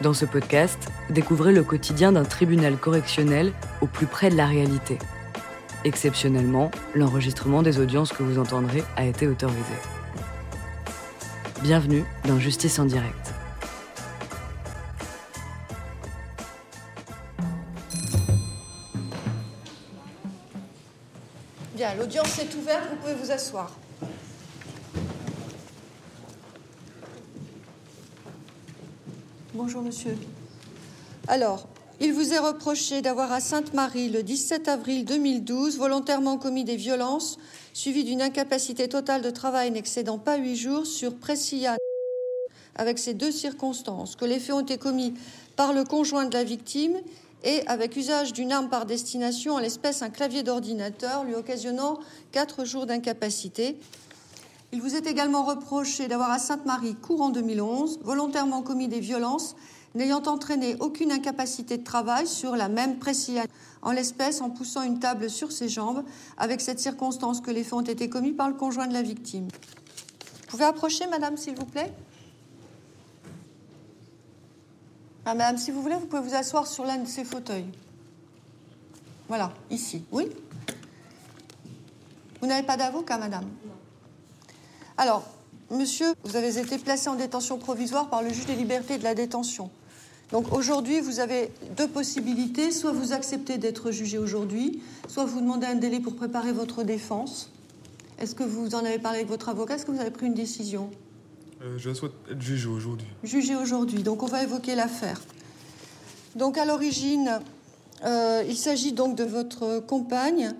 Dans ce podcast, découvrez le quotidien d'un tribunal correctionnel au plus près de la réalité. Exceptionnellement, l'enregistrement des audiences que vous entendrez a été autorisé. Bienvenue dans Justice en direct. Bien, l'audience est ouverte, vous pouvez vous asseoir. Bonjour monsieur. Alors, il vous est reproché d'avoir à Sainte-Marie, le 17 avril 2012, volontairement commis des violences suivies d'une incapacité totale de travail n'excédant pas huit jours sur Pressia, avec ces deux circonstances, que les faits ont été commis par le conjoint de la victime et avec usage d'une arme par destination, en l'espèce un clavier d'ordinateur, lui occasionnant quatre jours d'incapacité. Il vous est également reproché d'avoir à Sainte-Marie, courant 2011, volontairement commis des violences n'ayant entraîné aucune incapacité de travail sur la même Pressia, en l'espèce en poussant une table sur ses jambes, avec cette circonstance que les faits ont été commis par le conjoint de la victime. Vous pouvez approcher, madame, s'il vous plaît? Ah, Madame, si vous voulez, vous pouvez vous asseoir sur l'un de ces fauteuils. Voilà, ici. Oui? Vous n'avez pas d'avocat, madame? Alors, monsieur, vous avez été placé en détention provisoire par le juge des libertés et de la détention. Donc aujourd'hui, vous avez deux possibilités. Soit vous acceptez d'être jugé aujourd'hui, soit vous demandez un délai pour préparer votre défense. Est-ce que vous en avez parlé avec votre avocat? Est-ce que vous avez pris une décision? Euh, Je souhaite être jugé aujourd'hui. Jugé aujourd'hui. Donc on va évoquer l'affaire. Donc à l'origine, euh, il s'agit donc de votre compagne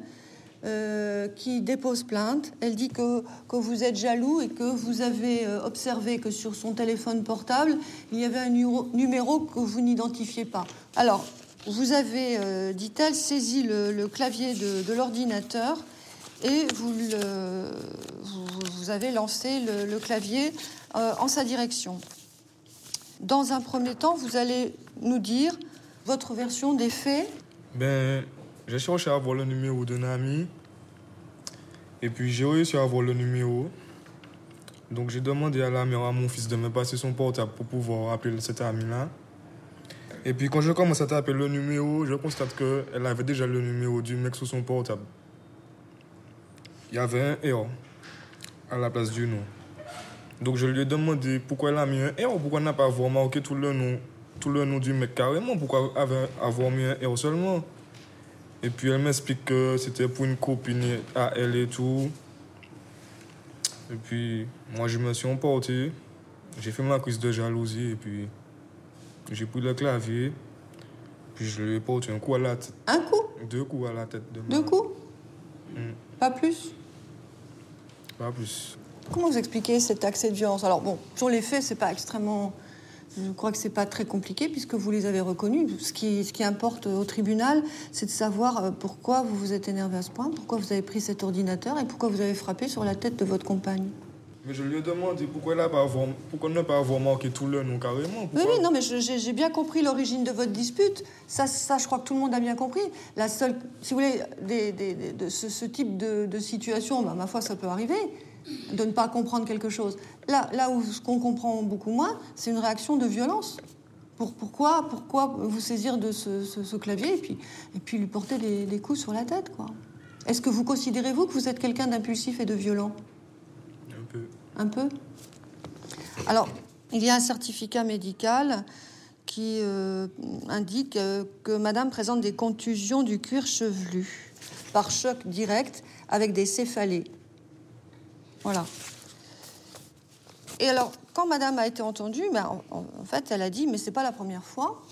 euh, qui dépose plainte. Elle dit que, que, vous êtes jaloux et que vous avez euh, observé que sur son téléphone portable, il y avait un numéro, que vous n'identifiez pas. Alors, vous avez, euh, dit-elle, saisi le, clavier de, l'ordinateur et vous, vous, avez lancé le, clavier en sa direction. Dans un premier temps, vous allez nous dire votre version des faits. Ben, j'ai cherché à avoir le numéro d'un ami. Et puis j'ai réussi à avoir le numéro. Donc j'ai demandé à la mère, à mon fils, de me passer son portable pour pouvoir appeler cet ami-là. Et puis quand je commence à taper le numéro, je constate qu'elle avait déjà le numéro du mec sur son portable. Il y avait un R à la place du nom. Donc je lui ai demandé pourquoi elle a mis un R, pourquoi elle n'a pas marqué tout le nom, du mec carrément, pourquoi avoir mis un R seulement. Et puis elle m'explique que c'était pour une copine à elle et tout. Et puis moi je me suis emporté. J'ai fait ma crise de jalousie et puis j'ai pris le clavier. Puis je lui ai porté un coup à la tête. Un coup? Deux coups à la tête. De Deux coups? Mm. Pas plus? Pas plus. Comment vous expliquez cet accès de violence? Alors bon, sur les faits, c'est pas extrêmement je crois que c'est pas très compliqué puisque vous les avez reconnus. Ce qui, ce qui importe au tribunal, c'est de savoir euh, pourquoi vous vous êtes énervé à ce point, pourquoi vous avez pris cet ordinateur et pourquoi vous avez frappé sur la tête de votre compagne. Mais je lui ai demandé pourquoi, elle a pas avoir, pourquoi ne pas avoir marqué tout le nom carrément. Oui, oui, non, mais j'ai bien compris l'origine de votre dispute. Ça, ça, je crois que tout le monde a bien compris. La seule, si vous voulez, des, des, des, de ce, ce, type de, de situation, bah, ma foi, ça peut arriver de ne pas comprendre quelque chose. Là, là où ce qu'on comprend beaucoup moins, c'est une réaction de violence. Pour, pourquoi, pourquoi vous saisir de ce, ce, ce, clavier et puis, et puis lui porter des, des coups sur la tête quoi Est-ce que vous considérez, vous, que vous êtes quelqu'un d'impulsif et de violent? Un peu. Un peu? Alors, il y a un certificat médical qui euh, indique euh, que madame présente des contusions du cuir chevelu par choc direct avec des céphalées. Voilà. Et alors, quand Madame a été entendue, ben, en, en, fait, elle a dit, mais c'est pas la première fois.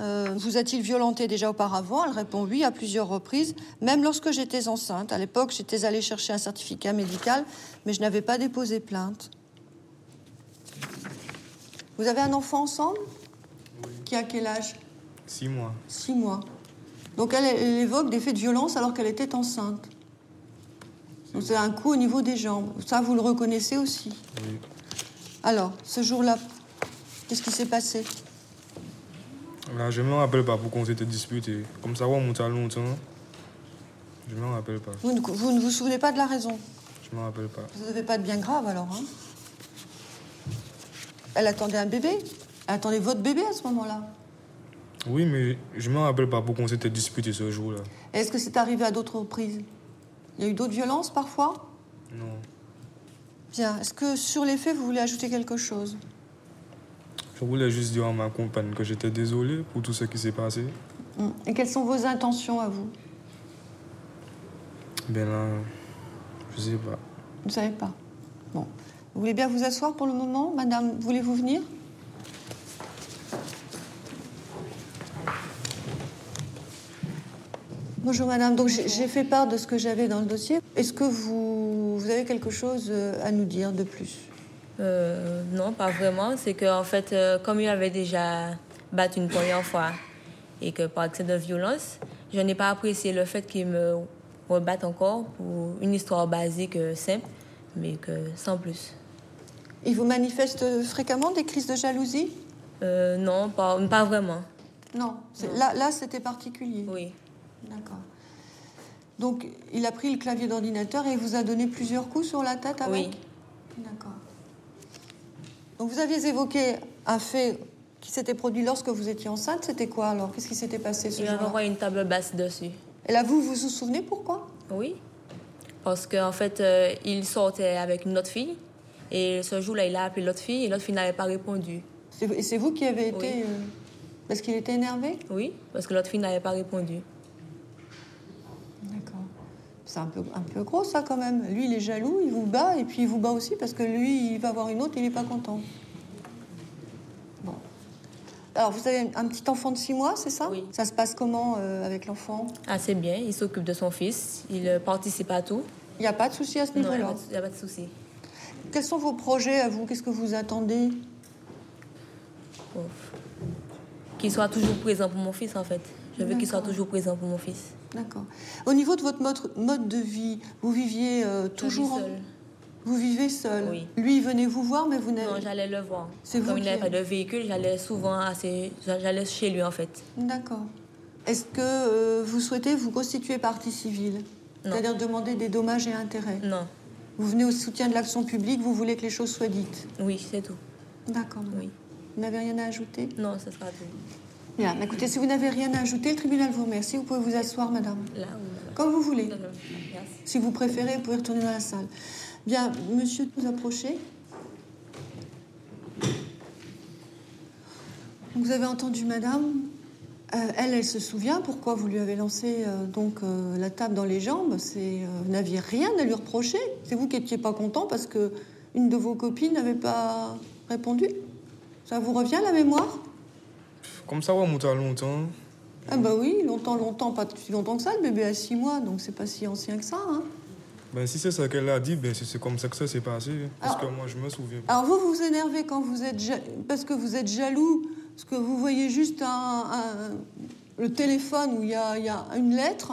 Euh, vous a-t-il violenté déjà auparavant? Elle répond oui à plusieurs reprises, même lorsque j'étais enceinte. À l'époque, j'étais allée chercher un certificat médical, mais je n'avais pas déposé plainte. Vous avez un enfant ensemble? Oui. Qui a quel âge? Six mois. Six mois. Donc elle, elle évoque des faits de violence alors qu'elle était enceinte. Donc c'est un coup au niveau des jambes. Ça, vous le reconnaissez aussi. Oui. Alors, ce jour-là, qu'est-ce qui s'est passé? Là, je ne me rappelle pas pourquoi on s'était disputé. Comme ça remonte à longtemps. Je ne me rappelle pas. Vous ne, vous ne vous souvenez pas de la raison? Je ne me rappelle pas. Vous n'avez pas de bien grave alors, hein Elle attendait un bébé? Attendez, votre bébé à ce moment-là? Oui, mais je me rappelle pas pourquoi on s'était disputé ce jour-là. Est-ce que c'est arrivé à d'autres reprises? Il y a eu d'autres violences parfois Non. Bien. Est-ce que sur les faits, vous voulez ajouter quelque chose? Je voulais juste dire à ma compagne que j'étais désolé pour tout ce qui s'est passé. Hmm. Et quelles sont vos intentions à vous? Ben là, je sais pas. Vous ne savez pas Bon. Vous voulez bien vous asseoir pour le moment? Madame, voulez-vous venir? Bonjour madame, donc j'ai fait part de ce que j'avais dans le dossier. Est-ce que vous, vous avez quelque chose euh, à nous dire de plus? Euh, non, pas vraiment. C'est que en fait, euh, comme il avait déjà battu une première fois et que par excès de violence, je n'ai pas apprécié le fait qu'il me rebatte encore pour une histoire basique, simple, mais que sans plus. Il vous manifeste fréquemment des crises de jalousie? Euh, non, pas, pas vraiment. Non, Non. là, là c'était particulier. Oui. D'accord. Donc il a pris le clavier d'ordinateur et il vous a donné plusieurs coups sur la tête avec Oui. D'accord. Donc vous aviez évoqué un fait qui s'était produit lorsque vous étiez enceinte. C'était quoi alors? Qu'est-ce qui s'était passé ce Il avait jour-là une table basse dessus. Et là, vous vous vous souvenez pourquoi? Oui. Parce qu'en fait, euh, il sortait avec une autre fille. Et ce jour-là, il a appelé l'autre fille et l'autre fille n'avait pas répondu. Et c'est vous qui avez été... Oui. euh, parce qu'il était énervé? Oui, parce que l'autre fille n'avait pas répondu. C'est un peu, un peu gros ça quand même. Lui, il est jaloux, il vous bat, et puis il vous bat aussi parce que lui, il va avoir une autre, il n'est pas content. Bon. Alors, vous avez un petit enfant de 6 mois, c'est ça? Oui. Ça se passe comment euh, avec l'enfant? Assez bien, il s'occupe de son fils, il euh, participe à tout. Il n'y a pas de souci à ce Non, il n'y a, niveau-là pas de- souci. Quels sont vos projets à vous? Qu'est-ce que vous attendez? Qu'il soit toujours présent pour mon fils, en fait. Je veux qu'il soit toujours présent pour mon fils. D'accord. Au niveau de votre mode, de vie, vous viviez euh, toujours... seul. Vous vivez seul Oui. Lui, il venait vous voir, mais vous n'avez... Non, j'allais le voir. C'est vous Comme il qui n'avait pas de véhicule, j'allais souvent assez... J'allais chez lui, en fait. D'accord. Est-ce que euh, vous souhaitez vous constituer partie civile? C'est-à-dire demander des dommages et intérêts? Non. Vous venez au soutien de l'action publique, vous voulez que les choses soient dites? Oui, c'est tout. D'accord. Oui. Vous n'avez rien à ajouter? Non, ce sera tout. Bien. Écoutez, si vous n'avez rien à ajouter, le tribunal vous remercie. Vous pouvez vous asseoir, madame. Là. Comme vous voulez. Si vous préférez, vous pouvez retourner dans la salle. Bien, monsieur, vous approchez. Vous avez entendu madame. Euh, elle, elle se souvient pourquoi vous lui avez lancé euh, donc euh, la table dans les jambes. C'est, vous n'aviez rien à lui reprocher. C'est vous qui n'étiez pas content parce que une de vos copines n'avait pas répondu. Ça vous revient à la mémoire? Comme ça va monter à longtemps. Ah bah oui, longtemps, longtemps, pas si longtemps que ça. Le bébé a six mois, donc c'est pas si ancien que ça. Hein. Ben, si c'est ça qu'elle a dit, ben, c'est comme ça que ça s'est passé. Parce Alors- que moi, je me souviens pas. Alors vous vous énervez quand vous êtes ja- parce que vous êtes jaloux, parce que vous voyez juste un, un- le téléphone où il y a, y a une lettre.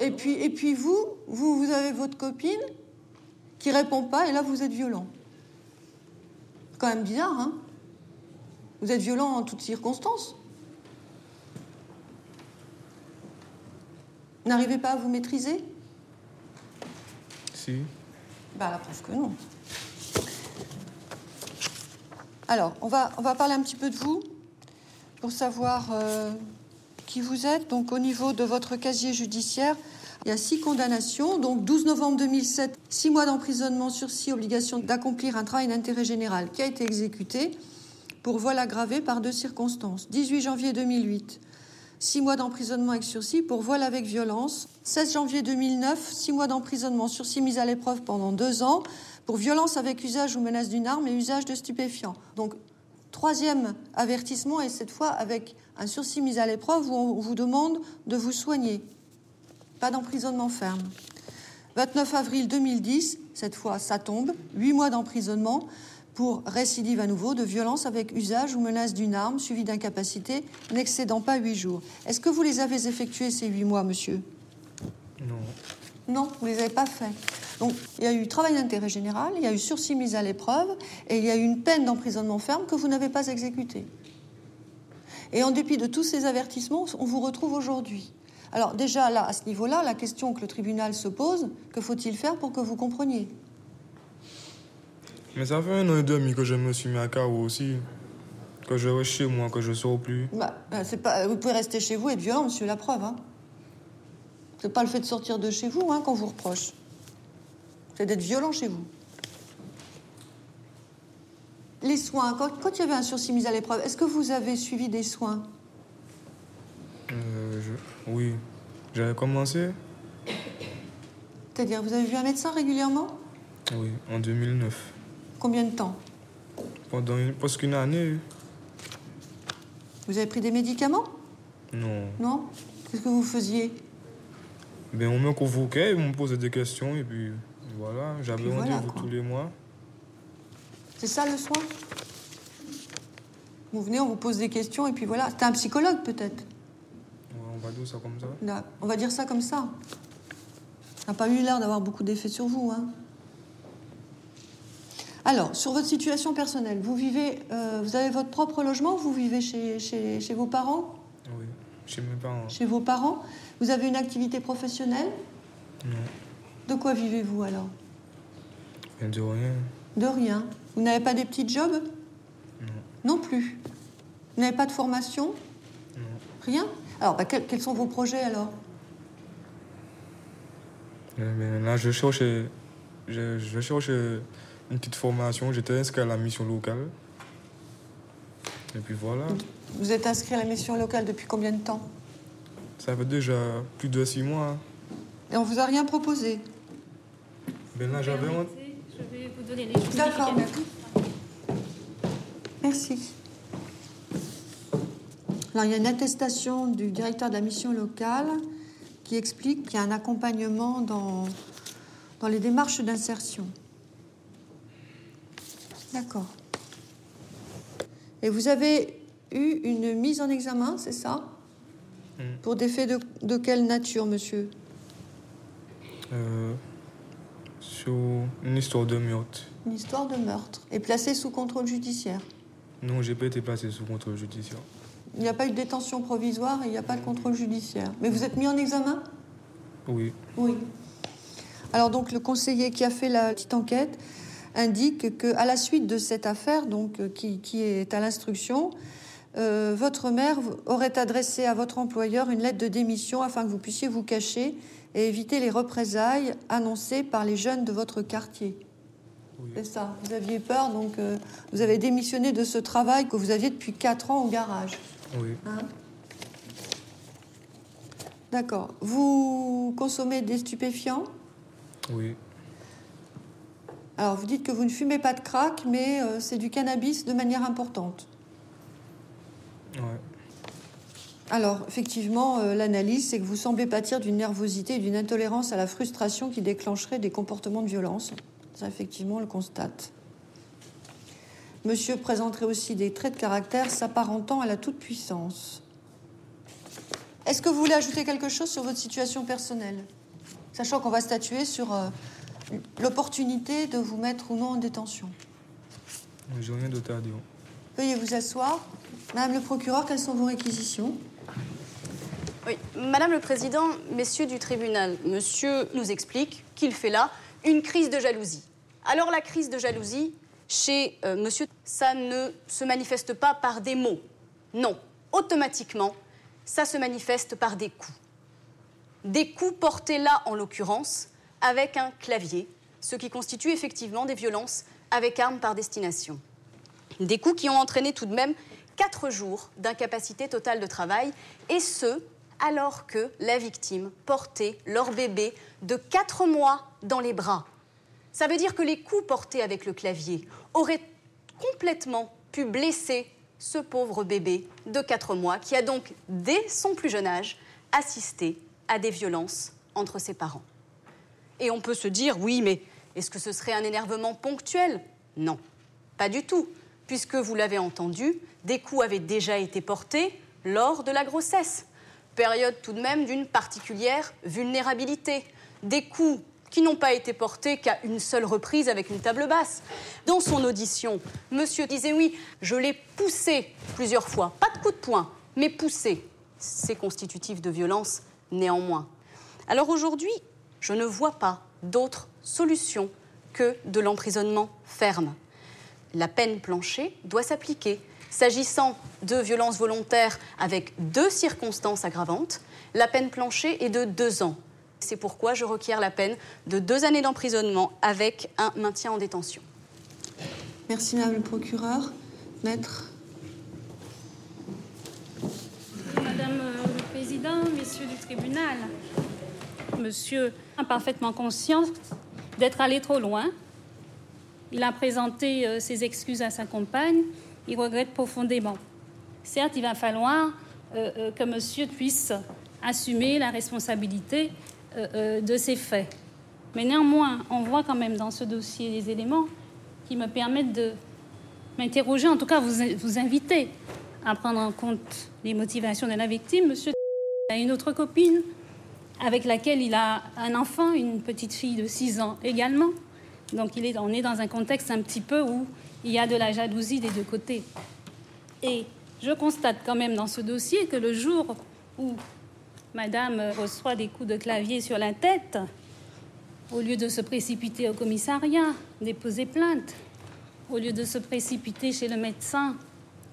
Et puis, et puis vous, vous, vous avez votre copine qui répond pas et là vous êtes violent. Quand même bizarre, hein Vous êtes violent en toutes circonstances. N'arrivez pas à vous maîtriser? Si. bah, la preuve que non. Alors, on va, on va parler un petit peu de vous pour savoir euh, qui vous êtes. Donc, au niveau de votre casier judiciaire, il y a six condamnations. Donc, 12 novembre 2007, six mois d'emprisonnement sursis, obligation d'accomplir un travail d'intérêt général qui a été exécuté pour vol aggravé par deux circonstances. 18 janvier 2008, six mois d'emprisonnement avec sursis pour vol avec violence. 16 janvier 2009, six mois d'emprisonnement sursis mis à l'épreuve pendant deux ans pour violence avec usage ou menace d'une arme et usage de stupéfiants. Donc, troisième avertissement, et cette fois avec un sursis mis à l'épreuve où on vous demande de vous soigner. Pas d'emprisonnement ferme. 29 avril 2010, cette fois ça tombe, huit mois d'emprisonnement pour récidive à nouveau de violence avec usage ou menace d'une arme suivie d'incapacité n'excédant pas huit jours. Est-ce que vous les avez effectués ces huit mois, monsieur? Non. non, vous ne les avez pas faits. Donc, il y a eu travail d'intérêt général, il y a eu sursis mis à l'épreuve, et il y a eu une peine d'emprisonnement ferme que vous n'avez pas exécutée. Et en dépit de tous ces avertissements, on vous retrouve aujourd'hui. Alors déjà, là, à ce niveau-là, la question que le tribunal se pose, que faut-il faire pour que vous compreniez? Mais ça fait un an et demi que je me suis mis à carreau aussi. Que je reste chez moi, que je sors plus. Bah, bah, c'est pas, vous pouvez rester chez vous et être violent, monsieur, la preuve. Hein. C'est pas le fait de sortir de chez vous hein, qu'on vous reproche. C'est d'être violent chez vous. Les soins, quand, quand il y avait un sursis mis à l'épreuve, est-ce que vous avez suivi des soins? Euh, je- Oui, j'avais commencé. C'est-à-dire, vous avez vu un médecin régulièrement? Oui, en 2009. Combien de temps Pendant une- presque une année. Vous avez pris des médicaments Non. Non Qu'est-ce que vous faisiez Ben, on me convoquait, ils me posaient des questions et puis voilà, j'avais voilà, rendez-vous tous les mois. C'est ça le soin Vous venez, on vous pose des questions et puis voilà. C'était un psychologue peut-être on va dire ça comme ça. Là, On va dire ça comme ça. Ça n'a pas eu l'air d'avoir beaucoup d'effet sur vous. Hein. Alors, sur votre situation personnelle, vous vivez, euh, vous avez votre propre logement, vous vivez chez, chez, chez vos parents? Oui, chez mes parents. Chez vos parents Vous avez une activité professionnelle? Non, De quoi vivez-vous alors? De rien. De rien. Vous n'avez pas des petits jobs? Non. Non plus. Vous n'avez pas de formation? Non. Rien? Alors, bah, quels, quels sont vos projets alors? Eh ben, là, je cherche, je, je cherche une petite formation. J'étais inscrit à la mission locale. Et puis voilà, Vous êtes inscrit à la mission locale depuis combien de temps? Ça fait déjà plus de six mois. Et on vous a rien proposé? Ben là, j'avais Je vais vous donner les D'accord. Merci. Alors, il y a une attestation du directeur de la mission locale qui explique qu'il y a un accompagnement dans, dans les démarches d'insertion. D'accord. Et vous avez eu une mise en examen, c'est ça Mm. Pour des faits de, de quelle nature, monsieur euh, sur une histoire de meurtre. Une histoire de meurtre. Et placé sous contrôle judiciaire. Non, j'ai pas été placé sous contrôle judiciaire. Il n'y a pas eu de détention provisoire et il n'y a pas de contrôle judiciaire. Mais vous êtes mis en examen Oui, Oui. Alors donc le conseiller qui a fait la petite enquête indique que à la suite de cette affaire, donc euh, qui, qui est à l'instruction, euh, votre mère aurait adressé à votre employeur une lettre de démission afin que vous puissiez vous cacher et éviter les représailles annoncées par les jeunes de votre quartier. oui. C'est ça. Vous aviez peur, donc euh, vous avez démissionné de ce travail que vous aviez depuis 4 ans au garage. oui. Hein? D'accord. Vous consommez des stupéfiants? Oui. Alors, vous dites que vous ne fumez pas de crack, mais euh, c'est du cannabis de manière importante. Ouais. Alors, effectivement, euh, l'analyse, c'est que vous semblez pâtir d'une nervosité et d'une intolérance à la frustration qui déclencherait des comportements de violence. Ça, effectivement, on le constate. Monsieur présenterait aussi des traits de caractère s'apparentant à la toute-puissance. Est-ce que vous voulez ajouter quelque chose sur votre situation personnelle? Sachant qu'on va statuer sur euh, l'opportunité de vous mettre ou non en détention. J'ai rien d'autre à dire. Veuillez vous asseoir. Madame le procureur, quelles sont vos réquisitions? Oui, Madame le Président, messieurs du tribunal, monsieur nous explique qu'il fait là une crise de jalousie. Alors la crise de jalousie, chez euh, monsieur, ça ne se manifeste pas par des mots. Non, automatiquement, ça se manifeste par des coups. Des coups portés là, en l'occurrence, avec un clavier, ce qui constitue effectivement des violences avec arme par destination. Des coups qui ont entraîné tout de même quatre jours d'incapacité totale de travail, et ce, alors que la victime portait leur bébé de quatre mois dans les bras. Ça veut dire que les coups portés avec le clavier auraient complètement pu blesser ce pauvre bébé de quatre mois qui a donc, dès son plus jeune âge, assisté à des violences entre ses parents. Et on peut se dire, oui, mais est-ce que ce serait un énervement ponctuel? Non, pas du tout, puisque vous l'avez entendu, des coups avaient déjà été portés lors de la grossesse. Période tout de même d'une particulière vulnérabilité. Des coups qui n'ont pas été portés qu'à une seule reprise avec une table basse. Dans son audition, monsieur disait oui, je l'ai poussé plusieurs fois, pas de coup de poing, mais poussé. C'est constitutif de violence néanmoins. Alors aujourd'hui, je ne vois pas d'autre solution que de l'emprisonnement ferme. La peine planchée doit s'appliquer. S'agissant de violences volontaires avec deux circonstances aggravantes, la peine planchée est de deux ans. C'est pourquoi je requiers la peine de deux années d'emprisonnement avec un maintien en détention. Merci, Madame le procureur. Maître. Madame le Président, Messieurs du tribunal, Monsieur a parfaitement conscience d'être allé trop loin. Il a présenté euh, ses excuses à sa compagne. Il regrette profondément. Certes, il va falloir euh, euh, que monsieur puisse assumer la responsabilité de ses faits. Mais néanmoins, on voit quand même dans ce dossier des éléments qui me permettent de m'interroger, en tout cas vous, vous inviter à prendre en compte les motivations de la victime. Monsieur a une autre copine avec laquelle il a un enfant, une petite fille de 6 ans également. Donc on est dans un contexte un petit peu où il y a de la jalousie des deux côtés. Et je constate quand même dans ce dossier que le jour où Madame reçoit des coups de clavier sur la tête, au lieu de se précipiter au commissariat, déposer plainte, au lieu de se précipiter chez le médecin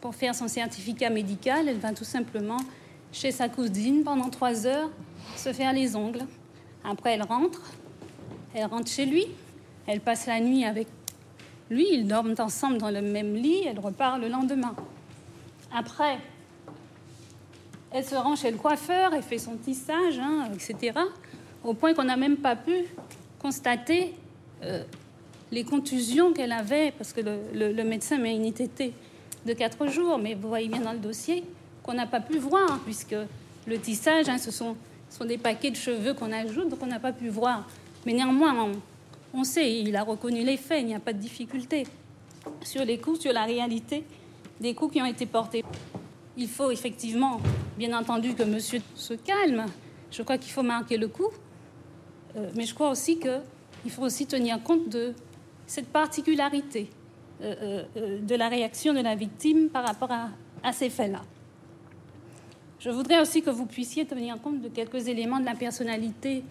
pour faire son certificat médical, elle va tout simplement chez sa cousine pendant trois heures se faire les ongles. Après, elle rentre. Elle rentre chez lui. Elle passe la nuit avec lui. Ils dorment ensemble dans le même lit. Elle repart le lendemain. Après, elle se rend chez le coiffeur. Elle fait son tissage, hein, etc. Au point qu'on n'a même pas pu constater euh, les contusions qu'elle avait, parce que le, médecin met une ITT de quatre jours, mais vous voyez bien dans le dossier qu'on n'a pas pu voir, puisque le tissage, hein, ce sont des paquets de cheveux qu'on ajoute, donc on n'a pas pu voir. Mais néanmoins, on, sait, il a reconnu les faits, il n'y a pas de difficulté. Sur les coups, sur la réalité des coups qui ont été portés. Il faut effectivement, bien entendu, que monsieur se calme. Je crois qu'il faut marquer le coup. Euh, mais je crois aussi qu'il faut aussi tenir compte de cette particularité euh, euh, de la réaction de la victime par rapport à ces faits-là. Je voudrais aussi que vous puissiez tenir compte de quelques éléments de la personnalité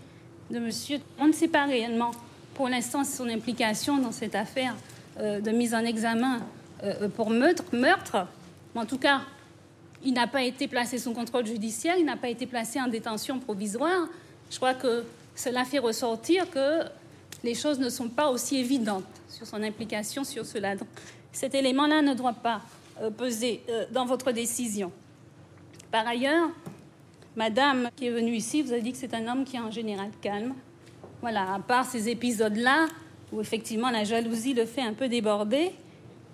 de monsieur. On ne sait pas réellement pour l'instant son implication dans cette affaire euh, de mise en examen euh, pour meurtre, meurtre. Mais en tout cas, il n'a pas été placé sous contrôle judiciaire, il n'a pas été placé en détention provisoire. Je crois que cela fait ressortir que les choses ne sont pas aussi évidentes sur son implication sur cela. Cet élément-là ne doit pas euh, peser dans votre décision. Par ailleurs, madame qui est venue ici vous a dit que c'est un homme qui est en général calme. Voilà, à part ces épisodes-là, où effectivement la jalousie le fait un peu déborder,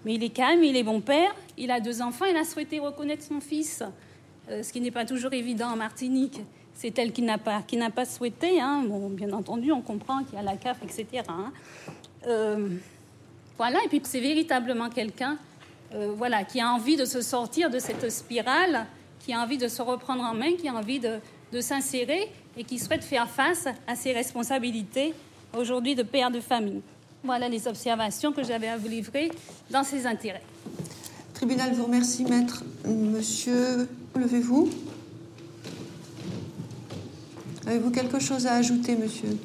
mais il est calme, il est bon père, il a deux enfants, il a souhaité reconnaître son fils, euh, ce qui n'est pas toujours évident en Martinique. C'est elle qui n'a pas, qui n'a pas souhaité. Hein. Bon, bien entendu, on comprend qu'il y a la CAF, etc. Hein. Euh, voilà, et puis c'est véritablement quelqu'un euh, voilà, qui a envie de se sortir de cette spirale qui a envie de se reprendre en main, qui a envie de, s'insérer et qui souhaite faire face à ses responsabilités aujourd'hui de père de famille. Voilà les observations que j'avais à vous livrer dans ses intérêts. Tribunal vous remercie, maître. Monsieur, levez-vous. Avez-vous quelque chose à ajouter, monsieur?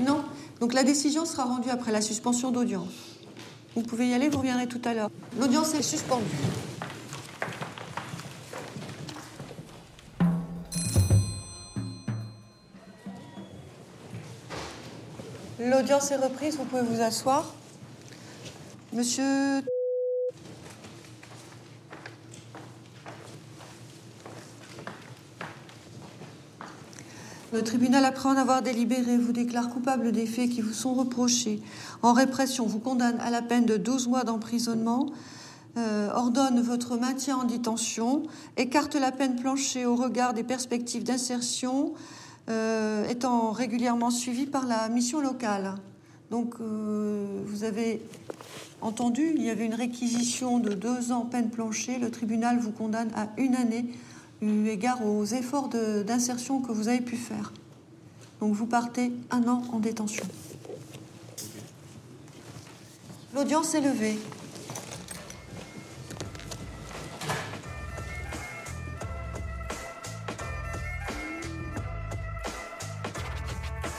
Non Donc la décision sera rendue après la suspension d'audience. Vous pouvez y aller, vous reviendrez tout à l'heure. L'audience est suspendue. L'audience est reprise, vous pouvez vous asseoir. Monsieur. Le tribunal, après en avoir délibéré, vous déclare coupable des faits qui vous sont reprochés. En répression, vous condamne à la peine de 12 mois d'emprisonnement, euh, ordonne votre maintien en détention, écarte la peine planchée au regard des perspectives d'insertion, étant régulièrement suivi par la mission locale. Donc, euh, vous avez entendu, il y avait une réquisition de deux ans peine planchée. Le tribunal vous condamne à une année eu égard aux efforts d'insertion que vous avez pu faire. Donc, vous partez un an en détention. L'audience est levée.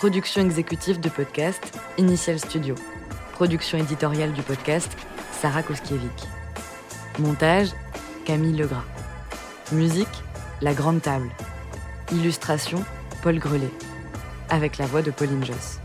Production exécutive de podcast Initial Studio. Production éditoriale du podcast Sarah Koskiewicz. Montage Camille Legras. Musique La Grande Table. Illustration Paul Grelet avec la voix de Pauline Joss.